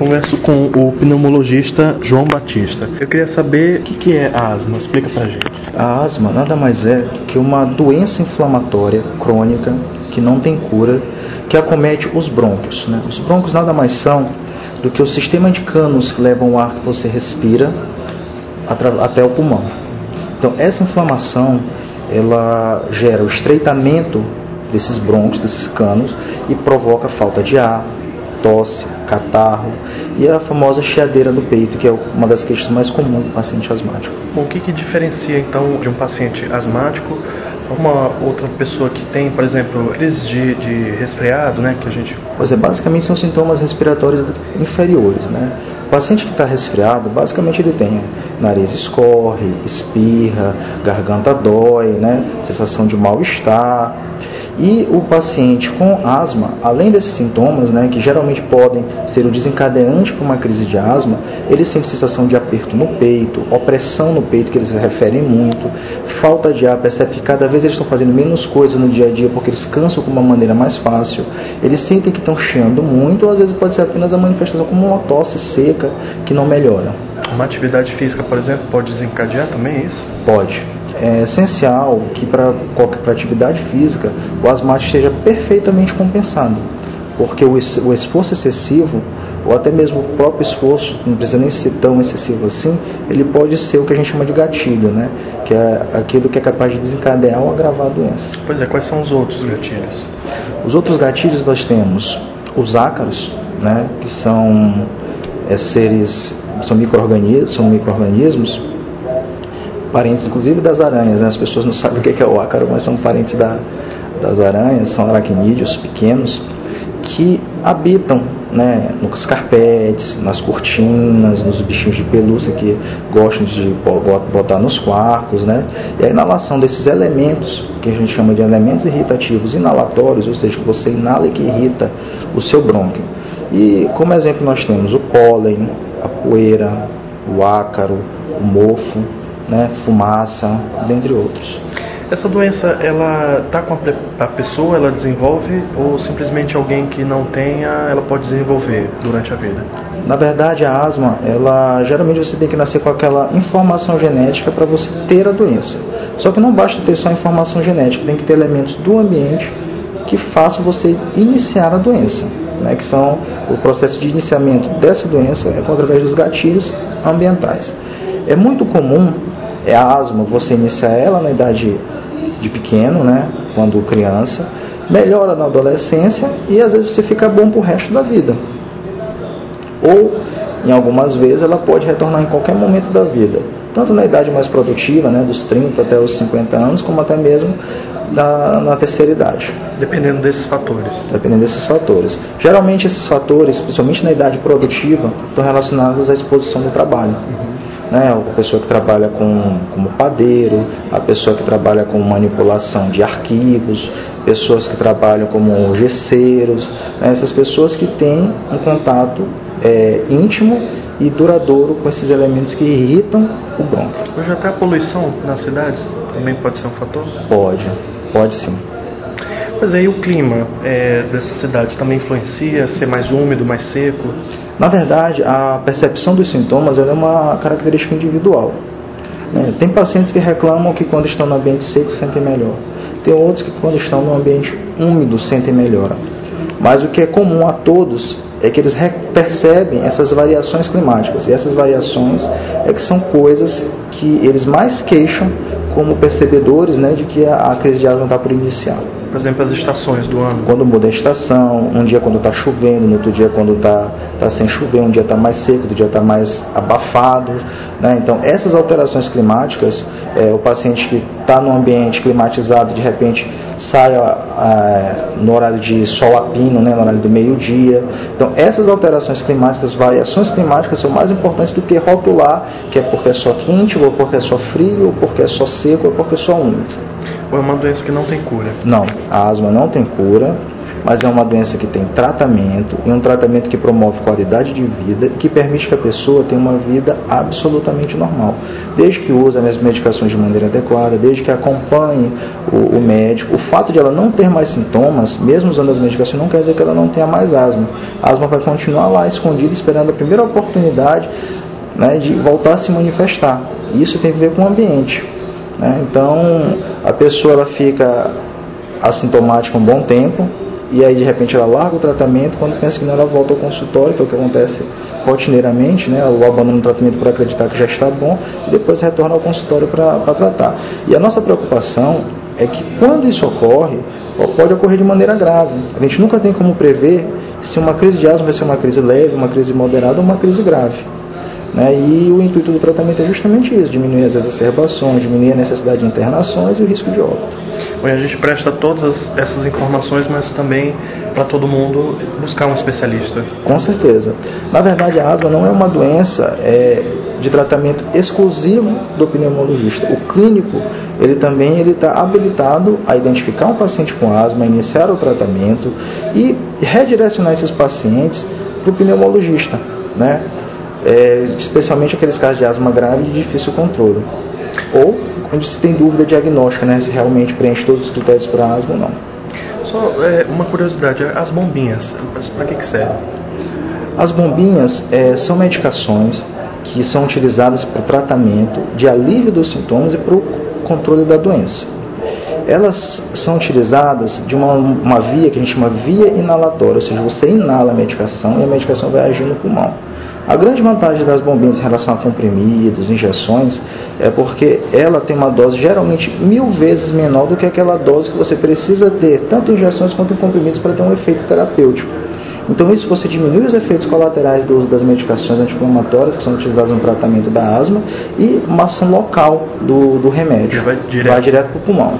Converso com o pneumologista João Batista. Eu queria saber o que, que é asma. Explica pra gente. A asma nada mais é que uma doença inflamatória crônica que não tem cura, que acomete os brônquios. Né? Os brônquios nada mais são do que o sistema de canos que levam o ar que você respira até o pulmão. Então essa inflamação ela gera o estreitamento desses brônquios, desses canos e provoca falta de ar, tosse, catarro e a famosa chiadeira do peito, que é uma das queixas mais comuns do paciente asmático. O que, que diferencia então de um paciente asmático uma outra pessoa que tem, por exemplo, crise de, de resfriado, né, que a gente... Pois é, basicamente são sintomas respiratórios inferiores, né? O paciente que está resfriado, basicamente ele tem nariz escorre, espirra, garganta dói, né? sensação de mal-estar, e o paciente com asma, além desses sintomas, né, que geralmente podem ser o desencadeante para uma crise de asma, ele sente sensação de aperto no peito, opressão no peito, que eles referem muito, falta de ar, percebe que cada vez eles estão fazendo menos coisa no dia a dia porque eles cansam com uma maneira mais fácil, eles sentem que estão chiando muito, ou às vezes pode ser apenas a manifestação como uma tosse seca que não melhora. Uma atividade física, por exemplo, pode desencadear também isso? Pode é essencial que para qualquer atividade física o asmático esteja perfeitamente compensado, porque o, o esforço excessivo ou até mesmo o próprio esforço, não precisa nem ser tão excessivo assim, ele pode ser o que a gente chama de gatilho, né? que é aquilo que é capaz de desencadear ou agravar a doença. Pois é, quais são os outros gatilhos? Os outros gatilhos nós temos os ácaros, né? que são é, seres, são micro-organismos, são micro-organismos parentes inclusive das aranhas. Né? As pessoas não sabem o que é o ácaro, mas são parentes da, das aranhas, são aracnídeos pequenos que habitam né, nos carpetes, nas cortinas, nos bichinhos de pelúcia que gostam de botar nos quartos. Né? E a inalação desses elementos, que a gente chama de elementos irritativos inalatórios, ou seja, que você inala e que irrita o seu brônquio. E como exemplo nós temos o pólen, a poeira, o ácaro, o mofo, né, fumaça, dentre outros. Essa doença, ela tá com a, a, pessoa, ela desenvolve ou simplesmente alguém que não tenha, ela pode desenvolver durante a vida? Na verdade, a asma, ela geralmente você tem que nascer com aquela informação genética para você ter a doença. Só que não basta ter só informação genética, tem que ter elementos do ambiente que façam você iniciar a doença, né, que são o processo de iniciamento dessa doença é através dos gatilhos ambientais. É muito comum é a asma, você inicia ela na idade de pequeno, né, quando criança, melhora na adolescência e às vezes você fica bom para o resto da vida. Ou, em algumas vezes, ela pode retornar em qualquer momento da vida, tanto na idade mais produtiva, né, dos 30 até os 50 anos, como até mesmo na, na terceira idade. Dependendo desses fatores. Dependendo desses fatores. Geralmente esses fatores, principalmente na idade produtiva, estão relacionados à exposição do trabalho. Uhum né? a pessoa que trabalha com, como padeiro, a pessoa que trabalha com manipulação de arquivos, pessoas que trabalham como gesseiros, né? essas pessoas que têm um contato é, íntimo e duradouro com esses elementos que irritam o brônquio. Hoje até a poluição nas cidades também pode ser um fator? Pode, pode sim. Mas aí o clima é, dessas cidades também influencia, ser mais úmido, mais seco? Na verdade, a percepção dos sintomas é uma característica individual. Né? Tem pacientes que reclamam que quando estão no ambiente seco sentem melhor. Tem outros que quando estão no ambiente úmido sentem melhor. Mas o que é comum a todos é que eles percebem essas variações climáticas. E essas variações é que são coisas que eles mais queixam como percebedores né, de que a, crise de asma está por iniciar. Por exemplo, as estações do ano. Quando muda a estação, um dia quando está chovendo, no outro dia quando está tá sem chover, um dia está mais seco, outro dia está mais abafado. Né? Então, essas alterações climáticas, é, o paciente que está no ambiente climatizado, de repente sai é, no horário de sol a pino, né? no horário do meio-dia. Então, essas alterações climáticas, variações climáticas são mais importantes do que rotular que é porque é só quente, ou porque é só frio, ou porque é só seco, ou porque é só úmido. Ou é uma doença que não tem cura? Não, a asma não tem cura. Mas é uma doença que tem tratamento e um tratamento que promove qualidade de vida e que permite que a pessoa tenha uma vida absolutamente normal, desde que use as medicações de maneira adequada, desde que acompanhe o, o médico. O fato de ela não ter mais sintomas, mesmo usando as medicações, não quer dizer que ela não tenha mais asma. A asma vai continuar lá escondida, esperando a primeira oportunidade né, de voltar a se manifestar. Isso tem a ver com o ambiente. Né? Então, a pessoa ela fica assintomática um bom tempo, e aí de repente ela larga o tratamento, quando pensa que não, ela volta ao consultório, que é o que acontece rotineiramente, né? o abandono do tratamento por acreditar que já está bom, e depois retorna ao consultório para tratar. E a nossa preocupação é que quando isso ocorre, pode ocorrer de maneira grave. A gente nunca tem como prever se uma crise de asma vai ser uma crise leve, uma crise moderada ou uma crise grave. Né? E o intuito do tratamento é justamente isso: diminuir as exacerbações, diminuir a necessidade de internações e o risco de óbito. Bom, a gente presta todas essas informações, mas também para todo mundo buscar um especialista. Com certeza. Na verdade, a asma não é uma doença é, de tratamento exclusivo do pneumologista. O clínico, ele também ele está habilitado a identificar um paciente com asma, iniciar o tratamento e redirecionar esses pacientes para o pneumologista, né? é, especialmente aqueles casos de asma grave de difícil controle. Ou onde se tem dúvida diagnóstica, né, se realmente preenche todos os critérios para asma ou não. Só é, uma curiosidade, as bombinhas, para que, que servem? As bombinhas é, são medicações que são utilizadas para o tratamento de alívio dos sintomas e para o controle da doença. Elas são utilizadas de uma, uma via que a gente chama via inalatória, ou seja, você inala a medicação e a medicação vai agir no pulmão. A grande vantagem das bombinhas em relação a comprimidos, injeções, é porque ela tem uma dose geralmente mil vezes menor do que aquela dose que você precisa ter, tanto em injeções quanto em comprimidos, para ter um efeito terapêutico. Então isso você diminui os efeitos colaterais do uso das medicações anti-inflamatórias que são utilizadas no tratamento da asma e uma ação local do, do remédio. Vai direto, vai direto para o pulmão.